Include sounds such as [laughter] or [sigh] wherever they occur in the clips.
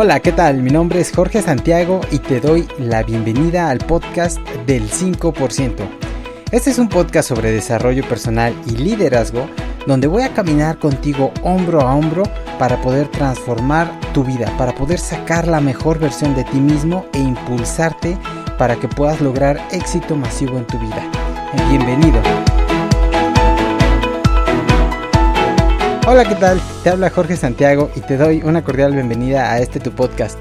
Hola, ¿qué tal? Mi nombre es Jorge Santiago y te doy la bienvenida al podcast del 5%. Este es un podcast sobre desarrollo personal y liderazgo donde voy a caminar contigo hombro a hombro para poder transformar tu vida, para poder sacar la mejor versión de ti mismo e impulsarte para que puedas lograr éxito masivo en tu vida. Bienvenido. Hola, ¿qué tal? Te habla Jorge Santiago y te doy una cordial bienvenida a este tu podcast.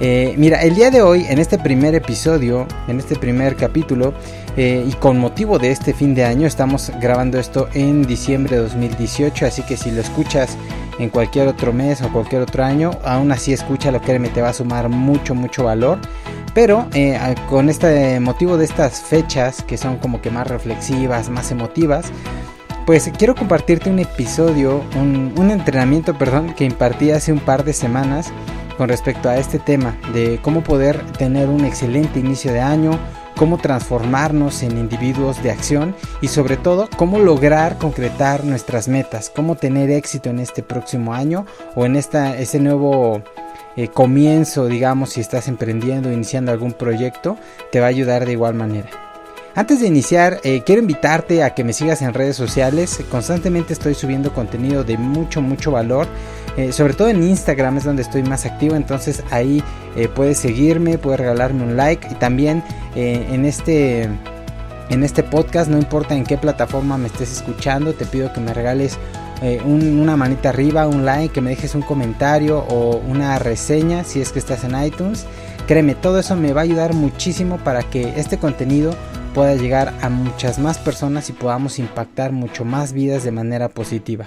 Eh, mira, el día de hoy, en este primer episodio, en este primer capítulo, eh, y con motivo de este fin de año, estamos grabando esto en diciembre de 2018, así que si lo escuchas en cualquier otro mes o cualquier otro año, aún así escúchalo, créeme, te va a sumar mucho, mucho valor. Pero eh, con este motivo de estas fechas, que son como que más reflexivas, más emotivas, pues quiero compartirte un episodio, un, entrenamiento, perdón, que impartí hace un par de semanas con respecto a este tema de cómo poder tener un excelente inicio de año, cómo transformarnos en individuos de acción y sobre todo cómo lograr concretar nuestras metas, cómo tener éxito en este próximo año o en esta, ese nuevo eh, comienzo, digamos, si estás emprendiendo, iniciando algún proyecto, te va a ayudar de igual manera. Antes de iniciar, eh, quiero invitarte a que me sigas en redes sociales. Constantemente estoy subiendo contenido de mucho, mucho valor. Eh, sobre todo en Instagram es donde estoy más activo. Entonces ahí eh, puedes seguirme, puedes regalarme un like. Y también en este en este podcast, no importa en qué plataforma me estés escuchando, te pido que me regales una manita arriba, un like, que me dejes un comentario o una reseña si es que estás en iTunes. Créeme, todo eso me va a ayudar muchísimo para que este contenido pueda llegar a muchas más personas y podamos impactar mucho más vidas de manera positiva.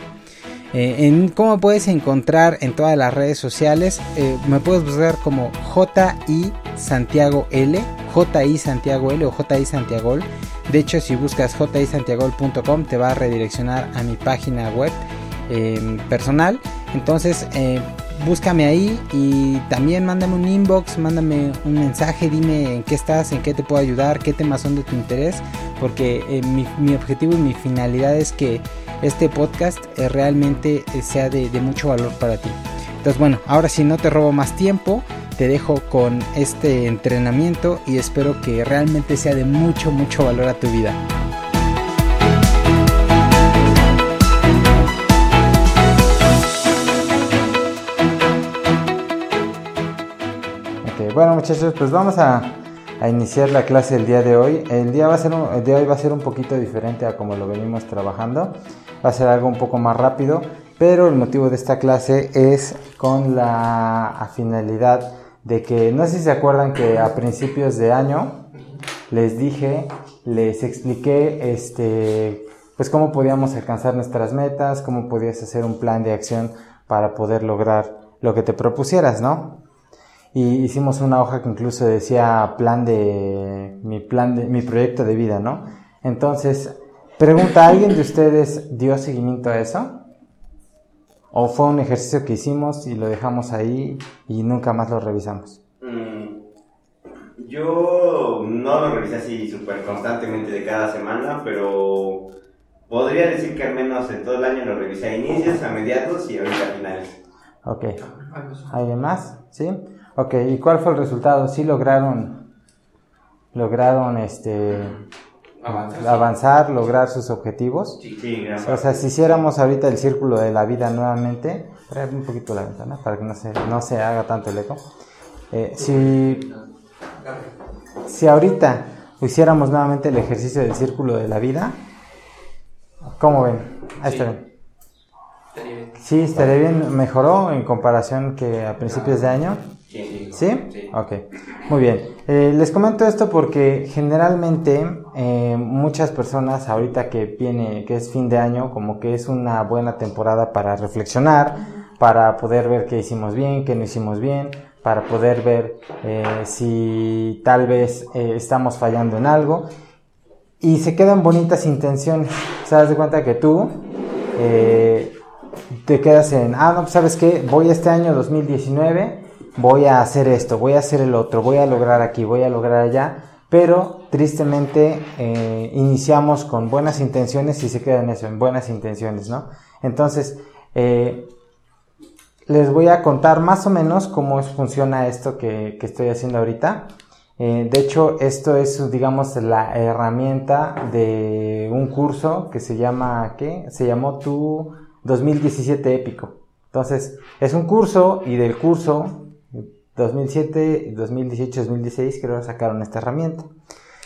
Eh, en cómo puedes encontrar en todas las redes sociales, eh, me puedes buscar como JI Santiago L, JI Santiago L o JI Santiago. De hecho, si buscas jisantiagol.com te va a redireccionar a mi página web eh, personal. Entonces, búscame ahí y también mándame un inbox, mándame un mensaje, dime en qué estás, en qué te puedo ayudar, qué temas son de tu interés, porque eh, mi, objetivo y mi finalidad es que este podcast eh, realmente eh, sea de, de mucho valor para ti. Entonces bueno, ahora si no te robo más tiempo, te dejo con este entrenamiento y espero que realmente sea de mucho, mucho valor a tu vida. Bueno muchachos, pues vamos a, iniciar la clase el día de hoy. El día va a ser el de hoy va a ser un poquito diferente a como lo venimos trabajando. Va a ser algo un poco más rápido, pero el motivo de esta clase es con la finalidad de que no sé si se acuerdan que a principios de año les dije, les expliqué este pues cómo podíamos alcanzar nuestras metas, cómo podías hacer un plan de acción para poder lograr lo que te propusieras, ¿no? Y hicimos una hoja que incluso decía plan de mi plan de mi proyecto de vida, ¿no? Entonces, pregunta, ¿alguien de ustedes dio seguimiento a eso? ¿O fue un ejercicio que hicimos y lo dejamos ahí y nunca más lo revisamos? Mm, yo no lo revisé así súper constantemente de cada semana, pero podría decir que al menos en todo el año lo revisé a inicios, a mediados y ahorita a finales. Ok. ¿Alguien más? ¿Sí? Ok, ¿y cuál fue el resultado? ¿Sí lograron, lograron este, avanzar, lograr sus objetivos? Sí, sí, O sea, si hiciéramos ahorita el círculo de la vida nuevamente, traer un poquito la ventana para que no se, no se haga tanto el eco. Eh, si, si ahorita hiciéramos nuevamente el ejercicio del círculo de la vida, ¿cómo ven? Ahí está bien. Sí, estaría bien. ¿Mejoró en comparación que a principios de año? Sí, Ok, muy bien. Eh, les comento esto porque generalmente eh, muchas personas ahorita que viene, que es fin de año, como que es una buena temporada para reflexionar, para poder ver qué hicimos bien, qué no hicimos bien, para poder ver eh, si tal vez estamos fallando en algo. Y se quedan bonitas intenciones. Se das de cuenta que tú te quedas en, ah, no, pues sabes qué, voy este año 2019 voy a hacer esto, voy a hacer el otro, voy a lograr aquí, voy a lograr allá, pero tristemente eh, iniciamos con buenas intenciones y se queda en eso, en buenas intenciones, ¿no? Entonces, eh, les voy a contar más o menos cómo funciona esto que, estoy haciendo ahorita. Eh, de hecho, esto es, digamos, la herramienta de un curso que se llama, ¿qué? Se llamó Tu 2017 Épico. Entonces, es un curso y del curso 2007, 2018, 2016 creo que sacaron esta herramienta.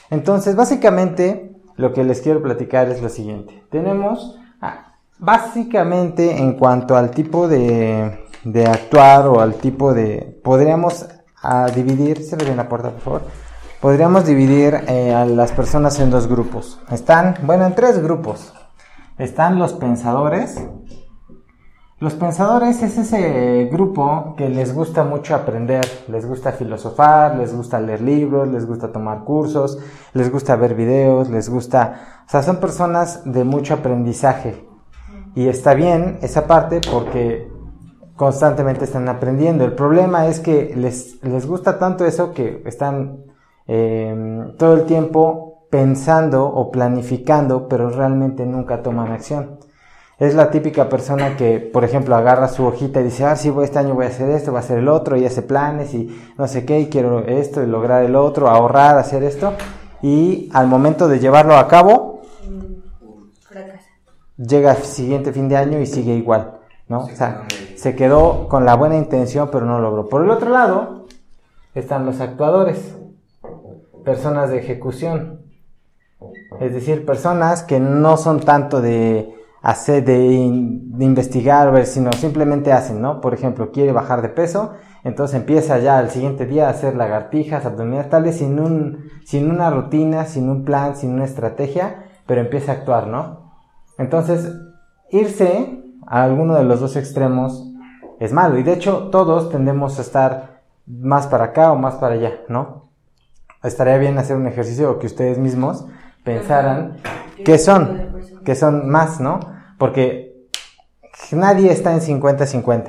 Entonces, básicamente, lo que les quiero platicar es lo siguiente. Tenemos, ah, básicamente, en cuanto al tipo de, de actuar o al tipo de... Podríamos a dividir, se ve la puerta por favor, podríamos dividir eh, a las personas en dos grupos. Están, bueno, en tres grupos. Están los pensadores. Los pensadores es ese grupo que les gusta mucho aprender, les gusta filosofar, les gusta leer libros, les gusta tomar cursos, les gusta ver videos, les gusta, o sea, son personas de mucho aprendizaje. Y está bien esa parte porque constantemente están aprendiendo. El problema es que les, les gusta tanto eso que están em, todo el tiempo pensando o planificando, pero realmente nunca toman acción. Es la típica persona que, por ejemplo, agarra su hojita y dice, ah, sí, este año voy a hacer esto, voy a hacer el otro, y hace planes y no sé qué, y quiero esto y lograr el otro, ahorrar, hacer esto. Y al momento de llevarlo a cabo, llega el siguiente fin de año y sigue igual. ¿no? O sea, se quedó con la buena intención, pero no logró. Por el otro lado, están los actuadores, personas de ejecución. Es decir, personas que no son tanto de hacer, de, investigar, ver, sino simplemente hacen, ¿no? Por ejemplo, quiere bajar de peso, entonces empieza ya al siguiente día a hacer lagartijas, abdominales tales, sin, un, sin una rutina, sin un plan, sin una estrategia, pero empieza a actuar, ¿no? Entonces, irse a alguno de los dos extremos es malo. Y de hecho, todos tendemos a estar más para acá o más para allá, ¿no? Estaría bien hacer un ejercicio que ustedes mismos pensaran qué son, que son más, ¿no? Porque nadie está en 50-50.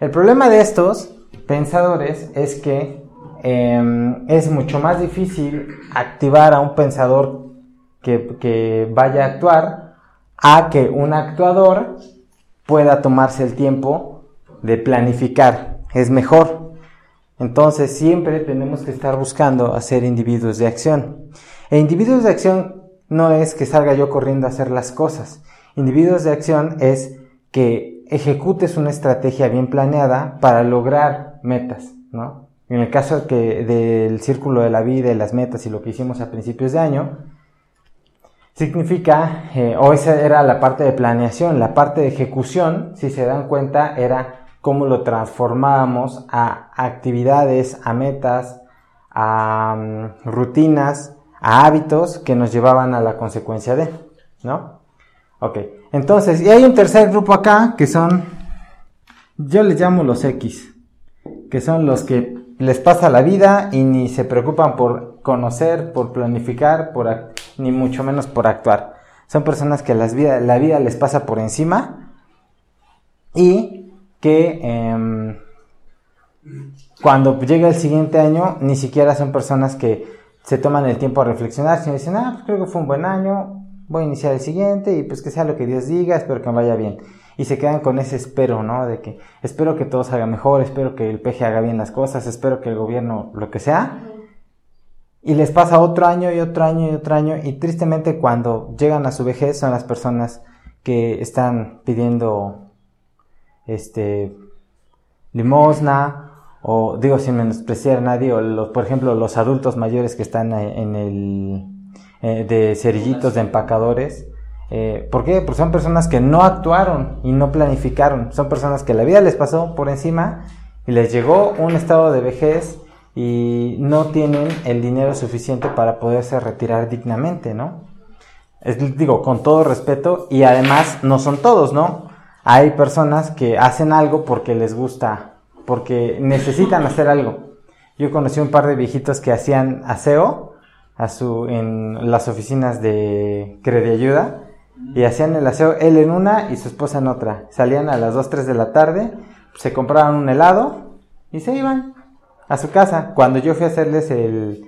El problema de estos pensadores es que em, es mucho más difícil activar a un pensador que, que vaya a actuar a que un actuador pueda tomarse el tiempo de planificar. Es mejor. Entonces siempre tenemos que estar buscando hacer individuos de acción. E individuos de acción no es que salga yo corriendo a hacer las cosas. Individuos de acción es que ejecutes una estrategia bien planeada para lograr metas, ¿no? En el caso del círculo de la vida y las metas y lo que hicimos a principios de año, significa, eh, o esa era la parte de planeación, la parte de ejecución, si se dan cuenta, era cómo lo transformábamos a actividades, a metas, a mm, rutinas, a hábitos que nos llevaban a la consecuencia de, ¿no? Ok, entonces, y hay un tercer grupo acá que son, yo les llamo los X, que son los que les pasa la vida y ni se preocupan por conocer, por planificar, por ni mucho menos por actuar. Son personas que las vida, la vida les pasa por encima y que em, cuando llega el siguiente año ni siquiera son personas que se toman el tiempo a reflexionar, sino dicen, ah, pues creo que fue un buen año, voy a iniciar el siguiente y pues que sea lo que Dios diga, espero que me vaya bien. Y se quedan con ese espero, ¿no? De que espero que todo salga mejor, espero que el peje haga bien las cosas, espero que el gobierno, lo que sea. Y les pasa otro año y otro año y otro año y tristemente cuando llegan a su vejez son las personas que están pidiendo este limosna o digo sin menospreciar a nadie o los, por ejemplo los adultos mayores que están en el eh, de cerillitos de empacadores eh, ¿Por qué? Porque son personas que no actuaron y no planificaron. Son personas que la vida les pasó por encima y les llegó un estado de vejez y no tienen el dinero suficiente para poderse retirar dignamente, ¿no? digo, con todo respeto y además no son todos, ¿no? Hay personas que hacen algo porque les gusta, porque necesitan hacer algo. Yo conocí un par de viejitos que hacían aseo a su, en las oficinas de Ayuda y hacían el aseo él en una y su esposa en otra. Salían a las 2, 3 de la tarde, se compraban un helado y se iban a su casa. Cuando yo fui a hacerles el,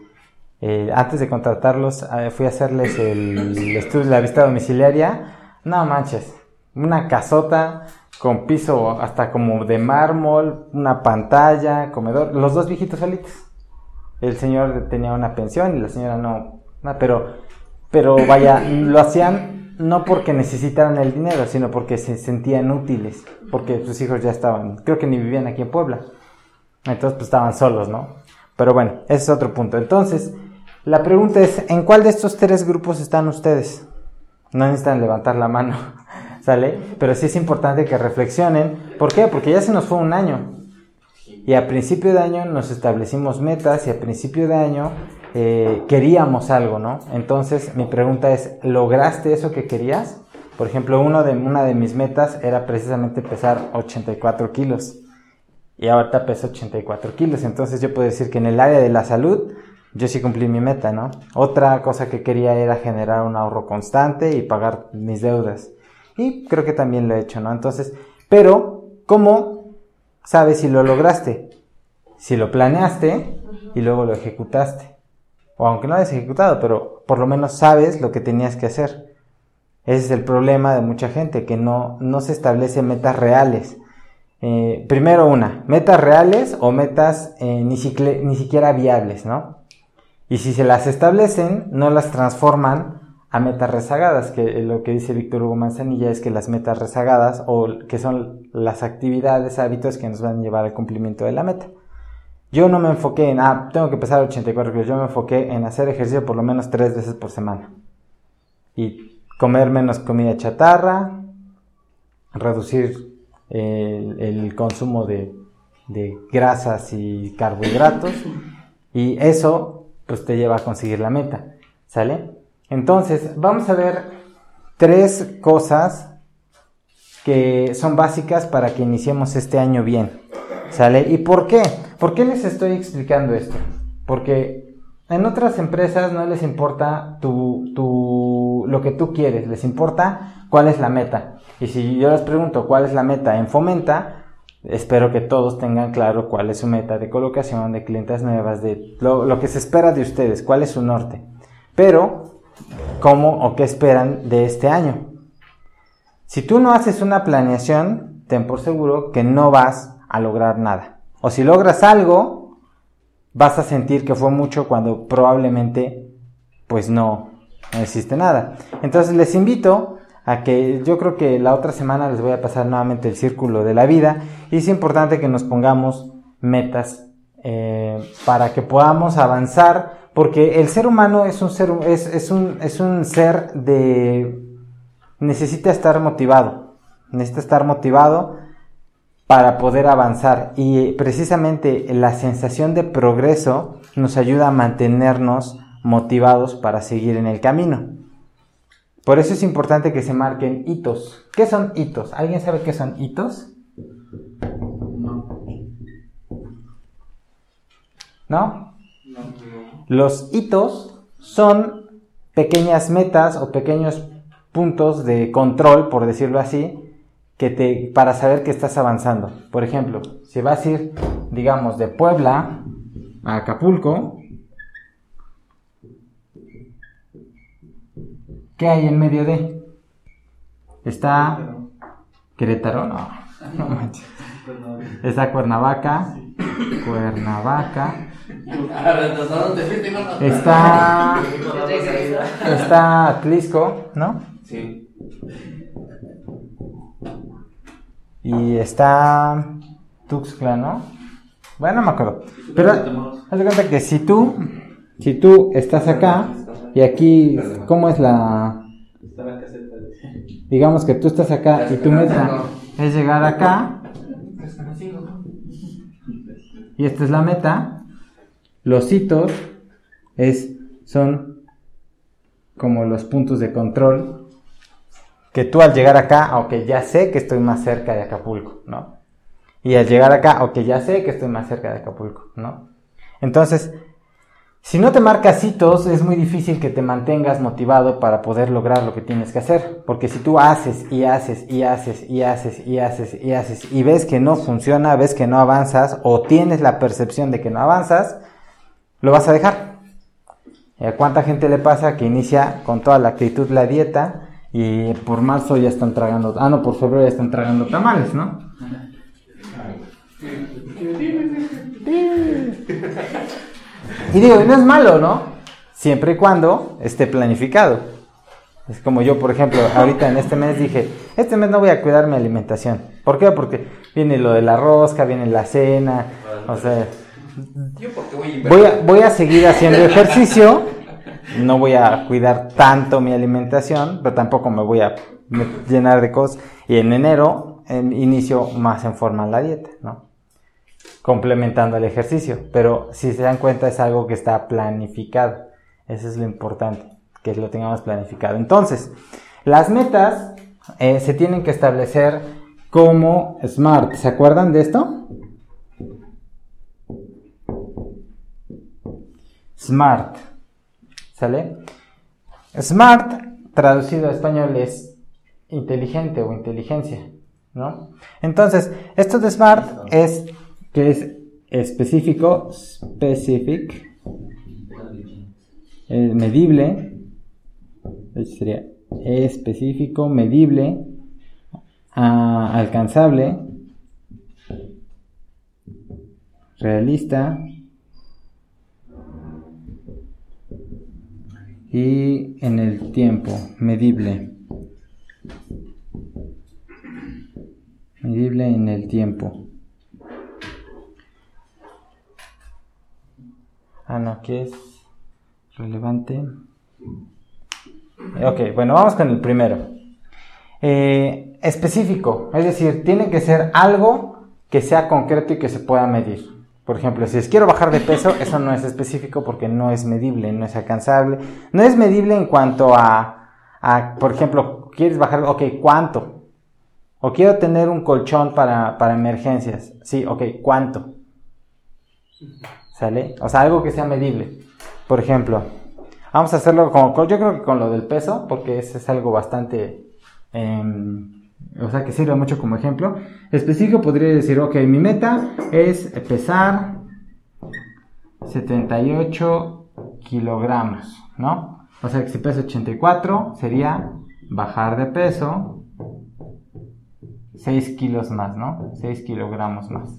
antes de contratarlos, fui a hacerles el estudio, la vista domiciliaria, no manches, una casota con piso hasta como de mármol, una pantalla, comedor, los dos viejitos solitos. El señor tenía una pensión y la señora no, pero, pero vaya, lo hacían no porque necesitaran el dinero, sino porque se sentían útiles, porque sus hijos ya estaban, creo que ni vivían aquí en Puebla, entonces pues estaban solos, ¿no? Pero bueno, ese es otro punto. Entonces, la pregunta es, ¿en cuál de estos tres grupos están ustedes? No necesitan levantar la mano, [laughs] ¿sale? Pero sí es importante que reflexionen. ¿Por qué? Porque ya se nos fue un año. Y a principio de año nos establecimos metas y a principio de año eh, queríamos algo, ¿no? Entonces mi pregunta es, ¿lograste eso que querías? Por ejemplo, uno de, una de mis metas era precisamente pesar 84 kilos. Y ahorita peso 84 kilos. Entonces yo puedo decir que en el área de la salud yo sí cumplí mi meta, ¿no? Otra cosa que quería era generar un ahorro constante y pagar mis deudas. Y creo que también lo he hecho, ¿no? Entonces, pero, ¿cómo sabes si lo lograste? Si lo planeaste y luego lo ejecutaste. O aunque no lo hayas ejecutado, pero por lo menos sabes lo que tenías que hacer. Ese es el problema de mucha gente, que no, no se establecen metas reales. Eh, primero una, metas reales o metas eh, ni, ni siquiera viables, ¿no? Y si se las establecen, no las transforman a metas rezagadas, que lo que dice Víctor Hugo Manzanilla es que las metas rezagadas o que son las actividades, hábitos que nos van a llevar al cumplimiento de la meta. Yo no me enfoqué en, ah, tengo que pesar 84 kilos, yo me enfoqué en hacer ejercicio por lo menos tres veces por semana. Y comer menos comida chatarra, reducir el, el consumo de, de grasas y carbohidratos. Y eso pues te lleva a conseguir la meta. ¿Sale? Entonces, vamos a ver tres cosas que son básicas para que iniciemos este año bien. ¿Sale? ¿Y por qué? ¿Por qué les estoy explicando esto? Porque en otras empresas no les importa tu, tu, lo que tú quieres, les importa cuál es la meta. Y si yo les pregunto cuál es la meta en Fomenta, Espero que todos tengan claro cuál es su meta de colocación de clientes nuevas, de lo, que se espera de ustedes, cuál es su norte. Pero, ¿cómo o qué esperan de este año? Si tú no haces una planeación, ten por seguro que no vas a lograr nada. O si logras algo, vas a sentir que fue mucho cuando probablemente pues no, no existe nada. Entonces les invito a que yo creo que la otra semana les voy a pasar nuevamente el círculo de la vida y es importante que nos pongamos metas eh, para que podamos avanzar porque el ser humano es un ser es, un, es un ser de necesita estar motivado necesita estar motivado para poder avanzar y precisamente la sensación de progreso nos ayuda a mantenernos motivados para seguir en el camino. Por eso es importante que se marquen hitos. ¿Qué son hitos? ¿Alguien sabe qué son hitos? No. ¿No? Los hitos son pequeñas metas o pequeños puntos de control, por decirlo así, que te, para saber que estás avanzando. Por ejemplo, si vas a ir, digamos, de Puebla a Acapulco, ¿Qué hay en medio de? Está Querétaro, no, [laughs] no manches. Está Cuernavaca, Cuernavaca. Está, [laughs] está Atlisco, ¿no? Sí. Y está Tuxtla, ¿no? Bueno, no me acuerdo. Pero haz de cuenta que si tú, si tú estás acá y aquí, ¿cómo es la...? Digamos que tú estás acá y tu meta es llegar acá. Y esta es la meta. Los hitos es, son como los puntos de control que tú al llegar acá, aunque ya sé que estoy más cerca de Acapulco, ¿no? Y al llegar acá, aunque ya sé que estoy más cerca de Acapulco, ¿no? Entonces, si no te marcas hitos, es muy difícil que te mantengas motivado para poder lograr lo que tienes que hacer. Porque si tú haces y haces y haces y haces y haces y haces y ves que no funciona, ves que no avanzas o tienes la percepción de que no avanzas, lo vas a dejar. ¿A cuánta gente le pasa que inicia con toda la actitud la dieta Y por marzo ya están tragando, ah, no, por febrero ya están tragando tamales, ¿no? Y digo, no es malo, ¿no? Siempre y cuando esté planificado. Es como yo, por ejemplo, ahorita en este mes dije, este mes no voy a cuidar mi alimentación. ¿Por qué? Porque viene lo de la rosca, viene la cena, o sea, voy a, voy a seguir haciendo ejercicio, no voy a cuidar tanto mi alimentación, pero tampoco me voy a llenar de cosas. Y en enero inicio más en forma la dieta, ¿no? Complementando el ejercicio. Pero si se dan cuenta es algo que está planificado. Eso es lo importante, que lo tengamos planificado. Entonces, las metas eh, se tienen que establecer como SMART. ¿Se acuerdan de esto? SMART. Smart, traducido a español, es inteligente o inteligencia, ¿no? Entonces, esto de SMART es que es específico, specific, eh, medible, sería específico, medible, alcanzable, realista, y en el tiempo, medible. Medible en el tiempo. Ah, no, aquí es relevante. Ok, bueno, vamos con el primero. Eh, específico, es decir, tiene que ser algo que sea concreto y que se pueda medir. Por ejemplo, si es quiero bajar de peso, eso no es específico porque no es medible, no es alcanzable. No es medible en cuanto a, a por ejemplo, quieres bajar, ok, ¿cuánto? O quiero tener un colchón para, para emergencias. Sí, ok, ¿cuánto? ¿Sale? O sea, algo que sea medible. Por ejemplo, vamos a hacerlo con, yo creo que con lo del peso, porque ese es algo bastante... Em, o sea, que sirve mucho como ejemplo. Específico podría decir, ok, mi meta es pesar 78 kilogramos, ¿no? O sea, que si peso 84 sería bajar de peso 6 kilos más, ¿no? 6 kilogramos más.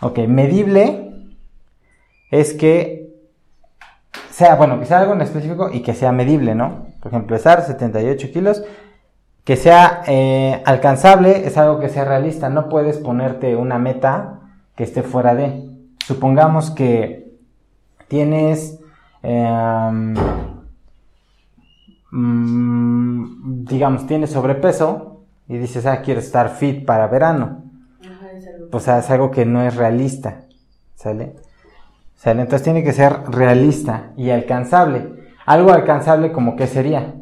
Ok, medible es que sea, bueno, que algo en específico y que sea medible, ¿no? Por ejemplo, pesar 78 kilos que sea eh, alcanzable es algo que sea realista. No puedes ponerte una meta que esté fuera de. Supongamos que tienes, em, mm, digamos, tienes sobrepeso y dices, ah, quiero estar fit para verano. Pues es algo que no es realista. ¿Sale? ¿Sale? Entonces tiene que ser realista y alcanzable. Algo alcanzable como que sería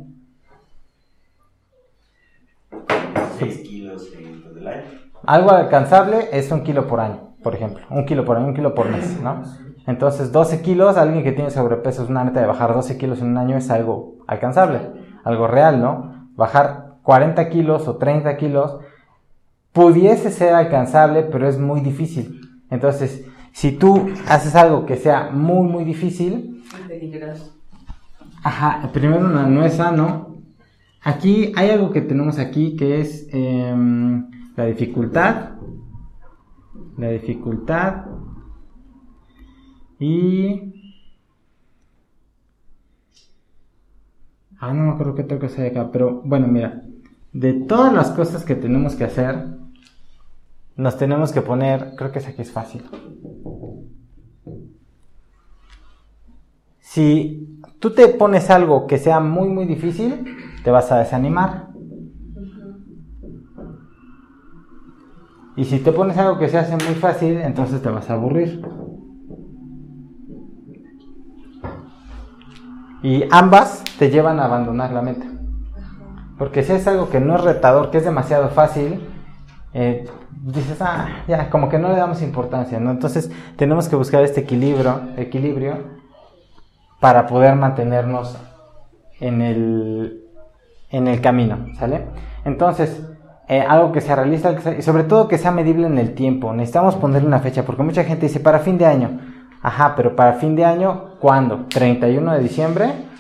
6 kilos en todo el año. Algo alcanzable es un kilo por año, por ejemplo. Un kilo por año, un kilo por mes, ¿no? Entonces, 12 kilos, alguien que tiene sobrepeso es una meta de bajar 12 kilos en un año es algo alcanzable, algo real, ¿no? Bajar 40 kilos o 30 kilos pudiese ser alcanzable, pero es muy difícil. Entonces, si tú haces algo que sea muy, muy difícil, ajá, primero no es sano, Aquí hay algo que tenemos aquí que es em, la dificultad. La dificultad. Y... Ah, no me acuerdo qué otra cosa hay acá, pero bueno, mira. De todas las cosas que tenemos que hacer, nos tenemos que poner, creo que es aquí es fácil. Si tú te pones algo que sea muy, muy difícil, te vas a desanimar. Y si te pones algo que se hace muy fácil, entonces te vas a aburrir. Y ambas te llevan a abandonar la meta. Porque si es algo que no es retador, que es demasiado fácil, eh, dices, ah, ya, como que no le damos importancia, ¿no? Entonces tenemos que buscar este equilibrio, equilibrio para poder mantenernos en el, en el camino, ¿sale? Entonces, eh, algo que sea realista y sobre todo que sea medible en el tiempo. Necesitamos ponerle una fecha porque mucha gente dice para fin de año. Ajá, pero para fin de año, ¿cuándo? ¿31 de diciembre?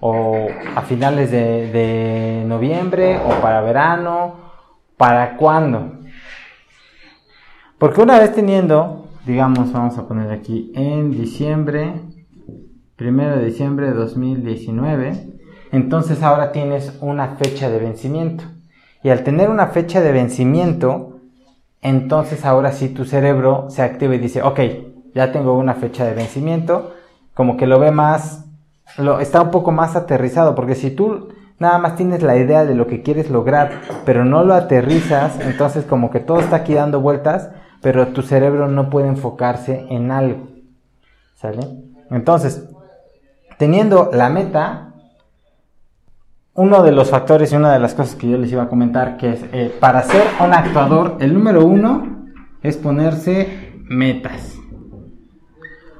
o a finales de, noviembre o para verano, para cuándo. Porque una vez teniendo, digamos, vamos a poner aquí en diciembre, primero de diciembre de 2019, entonces ahora tienes una fecha de vencimiento. Y al tener una fecha de vencimiento, entonces ahora sí tu cerebro se activa y dice, ok, ya tengo una fecha de vencimiento, como que lo ve más, lo, está un poco más aterrizado, porque si tú nada más tienes la idea de lo que quieres lograr, pero no lo aterrizas, entonces como que todo está aquí dando vueltas, pero tu cerebro no puede enfocarse en algo. ¿Sale? Entonces, teniendo la meta, uno de los factores y una de las cosas que yo les iba a comentar, que es eh, para ser un actuador, el número uno es ponerse metas.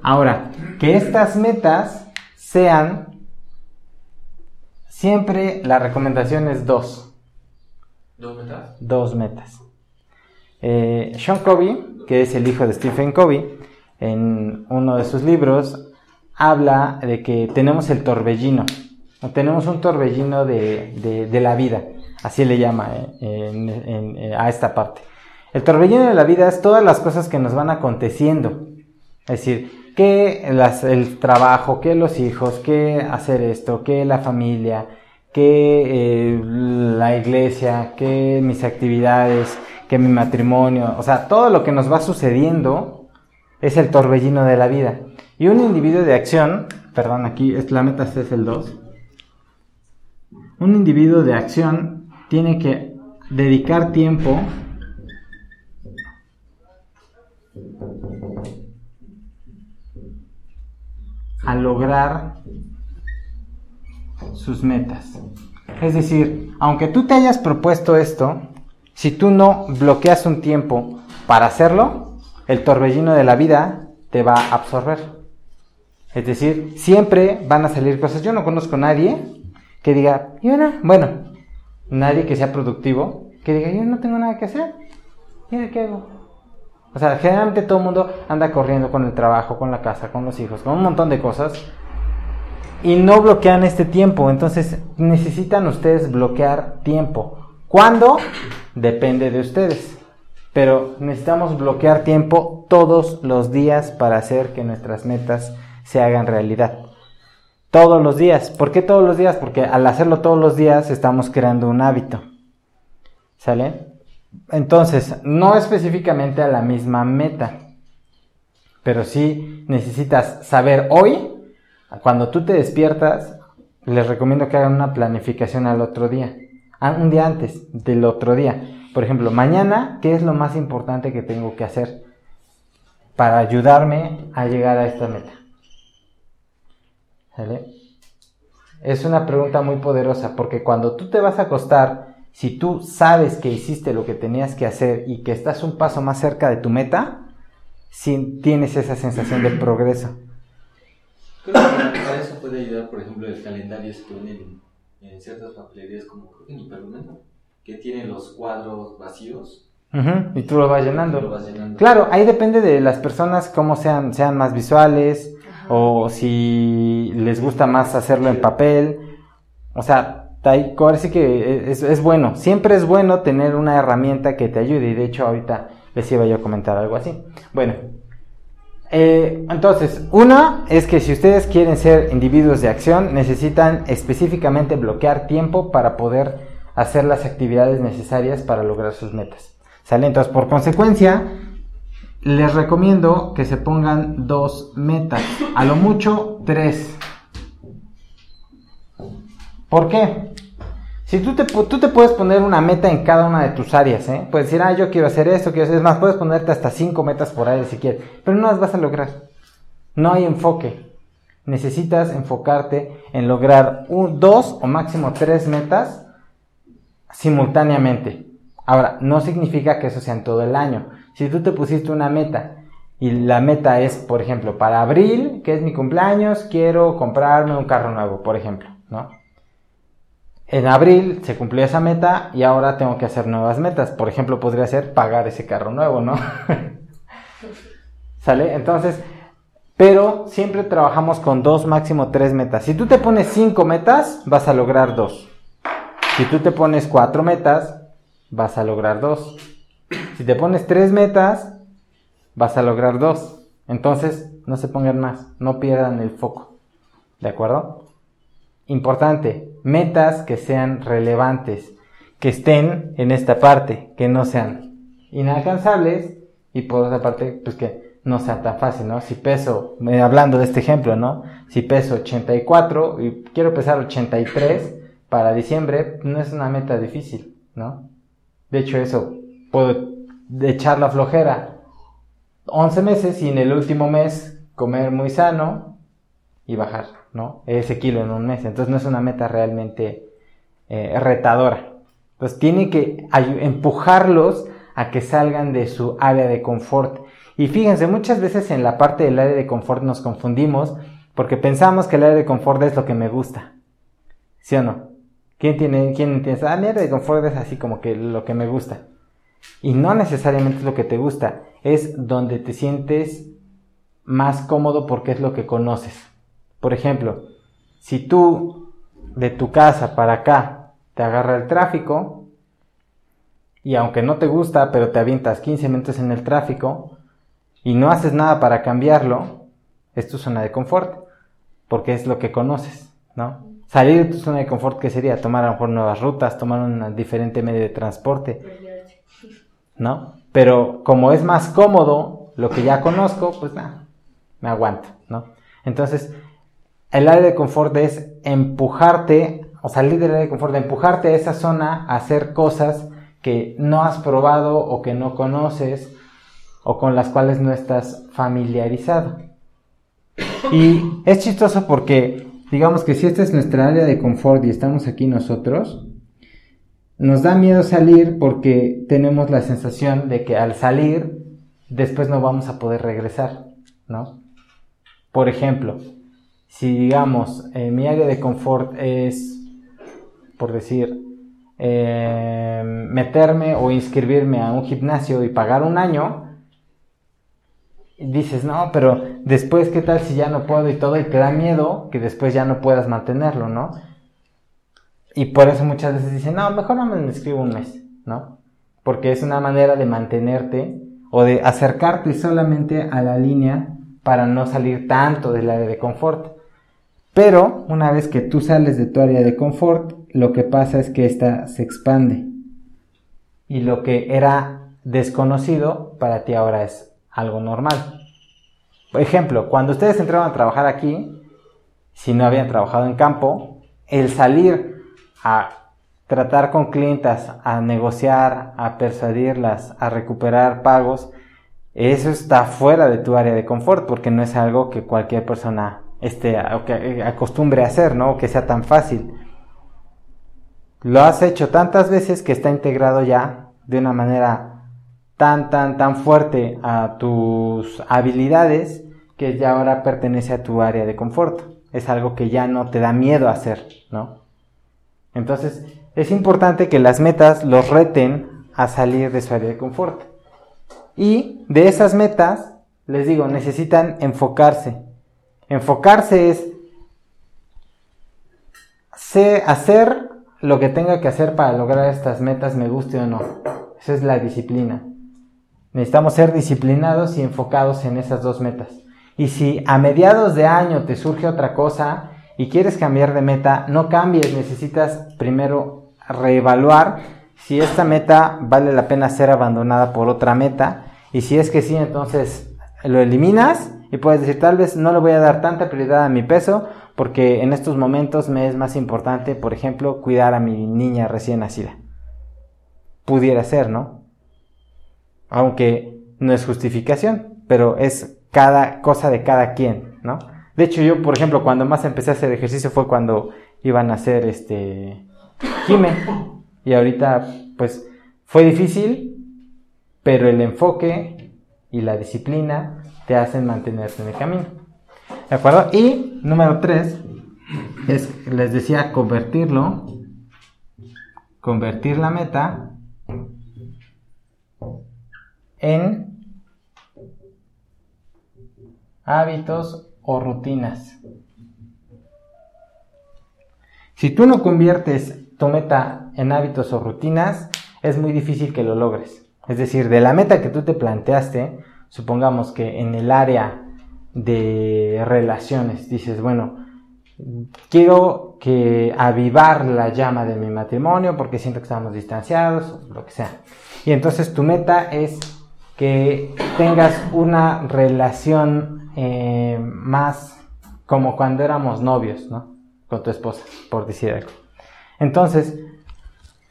Ahora, que estas metas sean siempre la recomendación es dos. ¿Dos metas? Dos metas. Eh, Sean Covey, que es el hijo de Stephen Covey, en uno de sus libros habla de que tenemos el torbellino, tenemos un torbellino de, la vida, así le llama eh, eh, a esta parte. El torbellino de la vida es todas las cosas que nos van aconteciendo, es decir, que el trabajo, que los hijos, que hacer esto, que la familia, que la iglesia, que mis actividades, que mi matrimonio, o sea, todo lo que nos va sucediendo es el torbellino de la vida. Y un individuo de acción, perdón, aquí la meta es el 2. Un individuo de acción tiene que dedicar tiempo a lograr sus metas. Es decir, aunque tú te hayas propuesto esto, si tú no bloqueas un tiempo para hacerlo, el torbellino de la vida te va a absorber. Es decir, siempre van a salir cosas. Yo no conozco a nadie que diga, ¿y Bueno, nadie que sea productivo, que diga, yo no tengo nada que hacer. ¿Y qué hago? O sea, generalmente todo el mundo anda corriendo con el trabajo, con la casa, con los hijos, con un montón de cosas. Y no bloquean este tiempo. Entonces, necesitan ustedes bloquear tiempo. ¿Cuándo? Depende de ustedes. Pero necesitamos bloquear tiempo todos los días para hacer que nuestras metas se hagan realidad. Todos los días. ¿Por qué todos los días? Porque al hacerlo todos los días estamos creando un hábito. ¿Sale? Entonces, no específicamente a la misma meta. Pero sí necesitas saber hoy, cuando tú te despiertas, les recomiendo que hagan una planificación al otro día un día antes del otro día. Por ejemplo, mañana, ¿qué es lo más importante que tengo que hacer para ayudarme a llegar a esta meta? Es una pregunta muy poderosa porque cuando tú te vas a acostar, si tú sabes que hiciste lo que tenías que hacer y que estás un paso más cerca de tu meta, si tienes esa sensación de progreso. Creo que para eso puede ayudar, por ejemplo, el calendario si en ciertas papelerías como creo que en Hiperluna, que tienen los cuadros vacíos. y tú lo vas, llenando. Claro, ahí depende de las personas cómo sean, sean más visuales o si les gusta más hacerlo en papel. O sea, parece que es, es, bueno. Siempre es bueno tener una herramienta que te ayude y de hecho ahorita les iba yo a comentar algo así. Bueno, eh, entonces, una es que si ustedes quieren ser individuos de acción, necesitan específicamente bloquear tiempo para poder hacer las actividades necesarias para lograr sus metas. ¿Sale? Entonces, por consecuencia, les recomiendo que se pongan dos metas, a lo mucho tres. ¿Por qué? Si tú te, tú te puedes poner una meta en cada una de tus áreas, ¿eh? Puedes decir, ah, yo quiero hacer esto, quiero hacer... Es más, puedes ponerte hasta cinco metas por área si quieres, pero no las vas a lograr. No hay enfoque. Necesitas enfocarte en lograr un, dos o máximo tres metas simultáneamente. Ahora, no significa que eso sea en todo el año. Si tú te pusiste una meta y la meta es, por ejemplo, para abril, que es mi cumpleaños, quiero comprarme un carro nuevo, por ejemplo, ¿no? en abril se cumplió esa meta y ahora tengo que hacer nuevas metas. Por ejemplo, podría ser pagar ese carro nuevo, ¿no? [laughs] ¿Sale? Entonces, Pero siempre trabajamos con dos, máximo tres metas. Si tú te pones cinco metas, vas a lograr dos. Si tú te pones cuatro metas, vas a lograr dos. Si te pones tres metas, vas a lograr dos. Entonces, no se pongan más, no pierdan el foco. ¿De acuerdo? Importante, metas que sean relevantes, que estén en esta parte, que no sean inalcanzables y por otra parte, pues que no sea tan fácil, ¿no? Si peso, hablando de este ejemplo, ¿no? Si peso 84 y quiero pesar 83 para diciembre, no es una meta difícil, ¿no? De hecho, eso, puedo echar la flojera 11 meses y en el último mes comer muy sano y bajar, ¿no? Ese kilo en un mes. Entonces no es una meta realmente eh, retadora. Entonces tiene que empujarlos a que salgan de su área de confort. Y fíjense, muchas veces en la parte del área de confort nos confundimos porque pensamos que el área de confort es lo que me gusta. ¿Sí o no? ¿Quién tiene, quién tiene, ah, mi área de confort es así como que lo que me gusta? Y no necesariamente es lo que te gusta, es donde te sientes más cómodo porque es lo que conoces. Por ejemplo, si tú de tu casa para acá te agarra el tráfico, y aunque no te gusta, pero te avientas 15 minutos en el tráfico y no haces nada para cambiarlo, es tu zona de confort, porque es lo que conoces, ¿no? Salir de tu zona de confort, ¿qué sería? Tomar a lo mejor nuevas rutas, tomar un diferente medio de transporte, ¿no? Pero como es más cómodo lo que ya conozco, pues nada, me aguanto, ¿no? Entonces, el área de confort es empujarte, o salir del área de confort, de empujarte a esa zona a hacer cosas que no has probado o que no conoces o con las cuales no estás familiarizado. Y es chistoso porque, digamos que si esta es nuestra área de confort y estamos aquí nosotros, nos da miedo salir porque tenemos la sensación de que al salir después no vamos a poder regresar, ¿no? Por ejemplo, si digamos eh, mi área de confort es, por decir, eh, meterme o inscribirme a un gimnasio y pagar un año, dices, no, pero después, ¿qué tal si ya no puedo y todo? Y te da miedo que después ya no puedas mantenerlo, ¿no? Y por eso muchas veces dicen, no, mejor no me inscribo un mes, ¿no? Porque es una manera de mantenerte o de acercarte solamente a la línea para no salir tanto del área de confort. Pero una vez que tú sales de tu área de confort, lo que pasa es que ésta se expande. Y lo que era desconocido para ti ahora es algo normal. Por ejemplo, cuando ustedes entraron a trabajar aquí, si no habían trabajado en campo, el salir a tratar con clientas, a negociar, a persuadirlas, a recuperar pagos, eso está fuera de tu área de confort porque no es algo que cualquier persona este, que acostumbre a hacer, ¿no? Que sea tan fácil. Lo has hecho tantas veces que está integrado ya de una manera tan, tan, tan fuerte a tus habilidades que ya ahora pertenece a tu área de confort. Es algo que ya no te da miedo hacer, ¿no? Entonces, es importante que las metas los reten a salir de su área de confort. Y de esas metas, les digo, necesitan enfocarse. Enfocarse es hacer lo que tenga que hacer para lograr estas metas, me guste o no. Esa es la disciplina. Necesitamos ser disciplinados y enfocados en esas dos metas. Y si a mediados de año te surge otra cosa y quieres cambiar de meta, no cambies, necesitas primero reevaluar si esta meta vale la pena ser abandonada por otra meta. Y si es que sí, entonces lo eliminas y puedes decir, tal vez no le voy a dar tanta prioridad a mi peso porque en estos momentos me es más importante, por ejemplo, cuidar a mi niña recién nacida. Pudiera ser, ¿no? Aunque no es justificación, pero es cada cosa de cada quien, ¿no? De hecho, yo, por ejemplo, cuando más empecé a hacer ejercicio fue cuando iban a hacer este Jime. Y ahorita, pues, fue difícil, pero el enfoque y la disciplina te hacen mantenerte en el camino. ¿De acuerdo? Y número 3 es, les decía, convertirlo, convertir la meta en hábitos rutinas. Si tú no conviertes tu meta en hábitos o rutinas, es muy difícil que lo logres. Es decir, de la meta que tú te planteaste, supongamos que en el área de relaciones dices, bueno, quiero que avivar la llama de mi matrimonio porque siento que estamos distanciados, lo que sea. Y entonces tu meta es que tengas una relación eh, más como cuando éramos novios, ¿no? Con tu esposa, por decir algo. Entonces,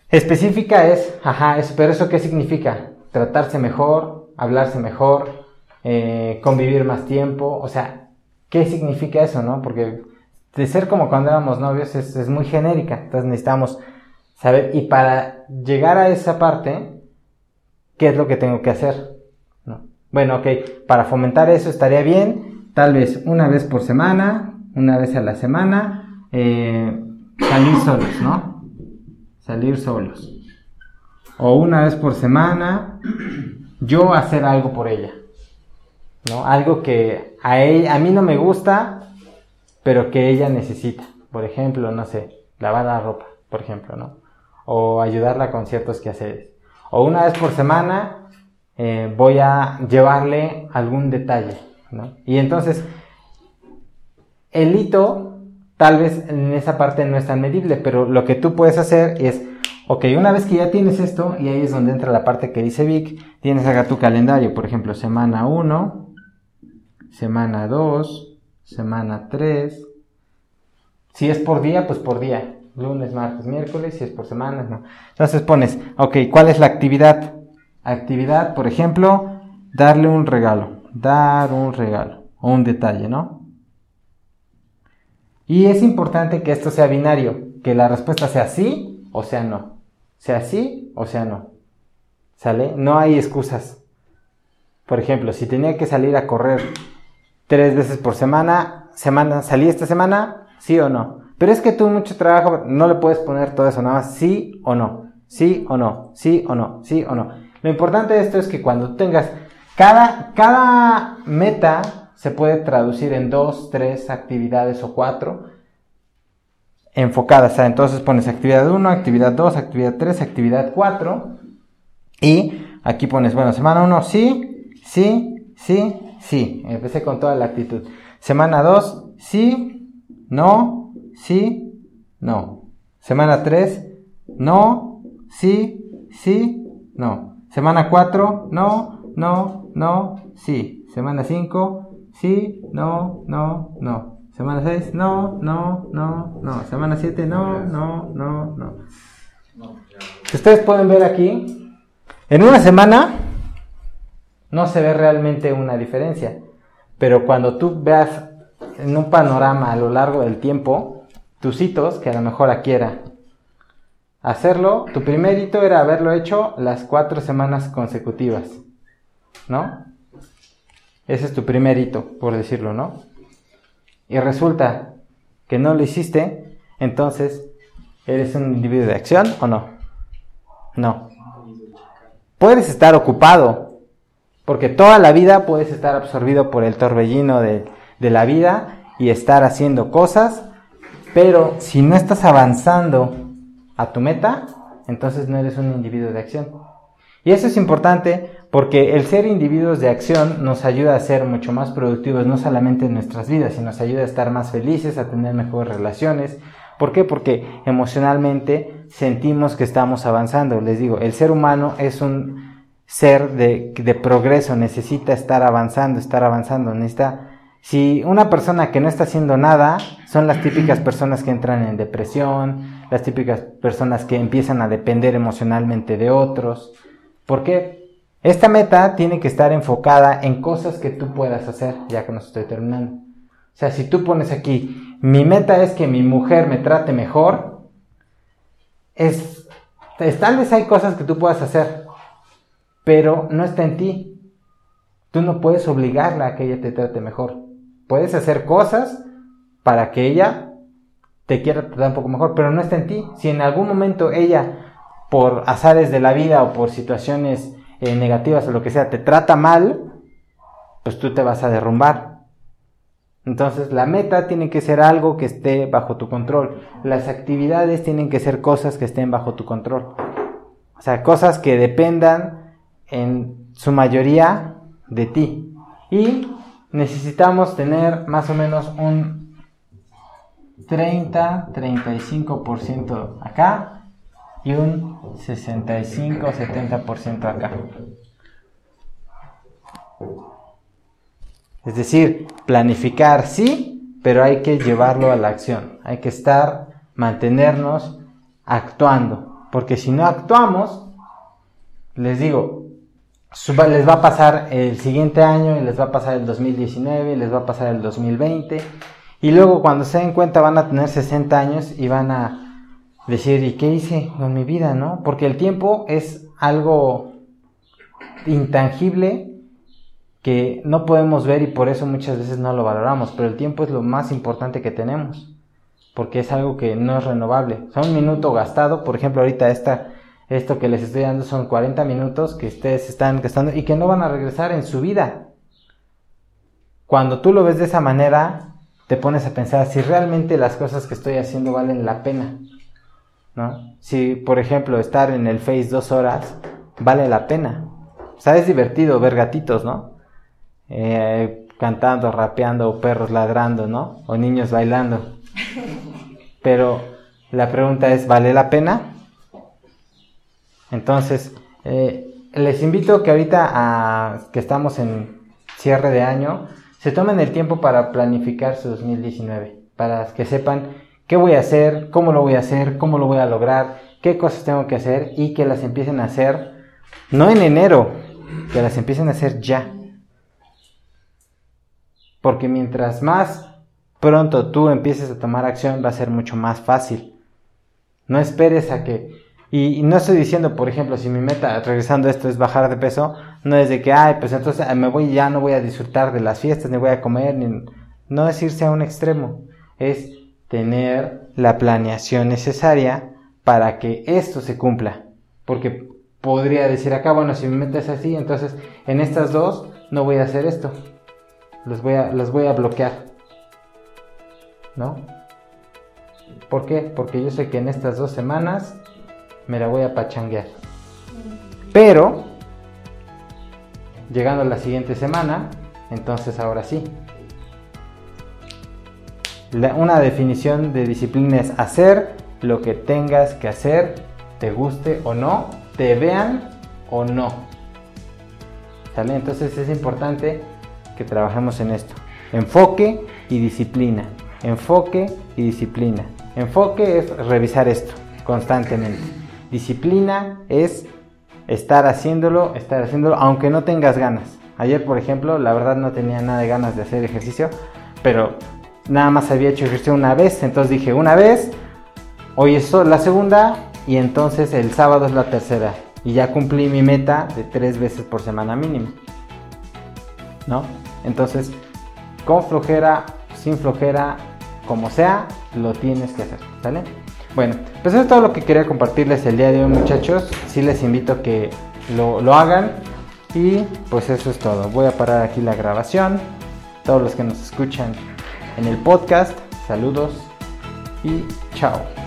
específica es, ajá, pero eso qué significa? Tratarse mejor, hablarse mejor, eh, convivir más tiempo, o sea, ¿qué significa eso, no? Porque de ser como cuando éramos novios es, muy genérica, entonces necesitamos saber, y para llegar a esa parte, ¿qué es lo que tengo que hacer? ¿No? Bueno, ok, para fomentar eso estaría bien, tal vez una vez por semana, una vez a la semana, eh, salir solos, ¿no? Salir solos. O una vez por semana, yo hacer algo por ella. ¿No? Algo que a, ella, a mí no me gusta, pero que ella necesita. Por ejemplo, no sé, lavar la ropa, por ejemplo, ¿no? O ayudarla con ciertos quehaceres. O una vez por semana eh, voy a llevarle algún detalle, ¿no? Y entonces, el hito, tal vez en esa parte no es tan medible, pero lo que tú puedes hacer es, ok, una vez que ya tienes esto, y ahí es donde entra la parte que dice Vic, tienes acá tu calendario, por ejemplo, semana 1, semana 2, semana 3. Si es por día, pues por día. Lunes, martes, miércoles, si es por semanas, no. Entonces pones, ok, ¿cuál es la actividad? Actividad, por ejemplo, darle un regalo. Dar un regalo. O un detalle, ¿no? Y es importante que esto sea binario. Que la respuesta sea sí o sea no. Sea sí o sea no. ¿Sale? No hay excusas. Por ejemplo, si tenía que salir a correr tres veces por semana, semana, salí esta semana, sí o no. Pero es que tú mucho trabajo, no le puedes poner todo eso, nada más sí o no, sí o no, sí o no, sí o no. Lo importante de esto es que cuando tengas cada, cada meta se puede traducir en dos, tres actividades o cuatro enfocadas. Entonces pones actividad 1, actividad 2, actividad 3, actividad 4. Y aquí pones, bueno, semana 1, sí, sí, sí, sí. Empecé con toda la actitud. Semana 2, sí, no, sí, no. Semana 3, no, sí, sí, no. Semana 4, no, no, no, sí. Semana 5, sí, no, no, no. Semana 6, no, no, no, no. Semana 7, no, no, no, no. Ustedes pueden ver aquí, en una semana no se ve realmente una diferencia. Pero cuando tú veas en un panorama a lo largo del tiempo, tus hitos, que a lo mejor aquí era hacerlo, tu primer hito era haberlo hecho las cuatro semanas consecutivas, ¿no? Ese es tu primer hito, por decirlo, ¿no? Y resulta que no lo hiciste, entonces, ¿eres un individuo de acción o no? No. Puedes estar ocupado, porque toda la vida puedes estar absorbido por el torbellino de, la vida y estar haciendo cosas, pero si no estás avanzando a tu meta, entonces no eres un individuo de acción. Y eso es importante porque el ser individuos de acción nos ayuda a ser mucho más productivos, no solamente en nuestras vidas, sino nos ayuda a estar más felices, a tener mejores relaciones. ¿Por qué? Porque emocionalmente sentimos que estamos avanzando. Les digo, el ser humano es un ser de, de, progreso, necesita estar avanzando, estar avanzando, necesita... Si una persona que no está haciendo nada, son las típicas personas que entran en depresión, las típicas personas que empiezan a depender emocionalmente de otros. ¿Por qué? Esta meta tiene que estar enfocada en cosas que tú puedas hacer, ya que nos estoy terminando. O sea, si tú pones aquí, mi meta es que mi mujer me trate mejor, es, tal vez hay cosas que tú puedas hacer, pero no está en ti. Tú no puedes obligarla a que ella te trate mejor. Puedes hacer cosas para que ella te quiera tratar un poco mejor, pero no está en ti. Si en algún momento ella, por azares de la vida o por situaciones eh, negativas o lo que sea, te trata mal, pues tú te vas a derrumbar. Entonces la meta tiene que ser algo que esté bajo tu control. Las actividades tienen que ser cosas que estén bajo tu control. O sea, cosas que dependan en su mayoría de ti. Y necesitamos tener más o menos un 30-35% acá y un 65-70% acá. Es decir, planificar sí, pero hay que llevarlo a la acción. Hay que estar, mantenernos actuando. Porque si no actuamos, les digo, les va a pasar el siguiente año y les va a pasar el 2019 y les va a pasar el 2020. Y luego cuando se den cuenta van a tener 60 años y van a decir, ¿y qué hice con mi vida? ¿No? Porque el tiempo es algo intangible que no podemos ver y por eso muchas veces no lo valoramos, pero el tiempo es lo más importante que tenemos, porque es algo que no es renovable. O sea, un minuto gastado, por ejemplo, ahorita esta, esto que les estoy dando son 40 minutos que ustedes están gastando y que no van a regresar en su vida. Cuando tú lo ves de esa manera, te pones a pensar si realmente las cosas que estoy haciendo valen la pena. ¿No? Si, por ejemplo, estar en el Face dos horas vale la pena. O sea, es divertido ver gatitos, ¿no? Eh, cantando, rapeando, perros ladrando, ¿no? O niños bailando. [laughs] Pero la pregunta es, ¿vale la pena? Entonces, eh, les invito que ahorita, a, que estamos en cierre de año, se tomen el tiempo para planificar su 2019, para que sepan qué voy a hacer, cómo lo voy a hacer, cómo lo voy a lograr, qué cosas tengo que hacer y que las empiecen a hacer, no en enero, que las empiecen a hacer ya. Porque mientras más pronto tú empieces a tomar acción va a ser mucho más fácil. No esperes a que... Y, no estoy diciendo, por ejemplo, si mi meta, regresando esto, es bajar de peso, no es de que, ay, pues entonces me voy, ya no voy a disfrutar de las fiestas, ni voy a comer, ni... No es irse a un extremo, es tener la planeación necesaria para que esto se cumpla. Porque podría decir acá, bueno, si mi meta es así, entonces en estas dos no voy a hacer esto los voy a, los voy a bloquear. ¿No? ¿Por qué? Porque yo sé que en estas dos semanas me la voy a pachanguear. Pero, llegando a la siguiente semana, entonces ahora sí. una definición de disciplina es hacer lo que tengas que hacer, te guste o no, te vean o no. ¿Sale? Entonces es importante que trabajemos en esto. Enfoque y disciplina. Enfoque y disciplina. Enfoque es revisar esto constantemente. Disciplina es estar haciéndolo, estar haciéndolo, aunque no tengas ganas. Ayer, por ejemplo, la verdad no tenía nada de ganas de hacer ejercicio, pero nada más había hecho ejercicio una vez, entonces dije una vez, hoy es la segunda y entonces el sábado es la tercera. Y ya cumplí mi meta de tres veces por semana mínimo. ¿No? Entonces, con flojera, sin flojera, como sea, lo tienes que hacer, ¿sale? Bueno, pues eso es todo lo que quería compartirles el día de hoy, muchachos. Sí les invito a que lo, lo hagan. Y pues eso es todo. Voy a parar aquí la grabación. Todos los que nos escuchan en el podcast, saludos y chao.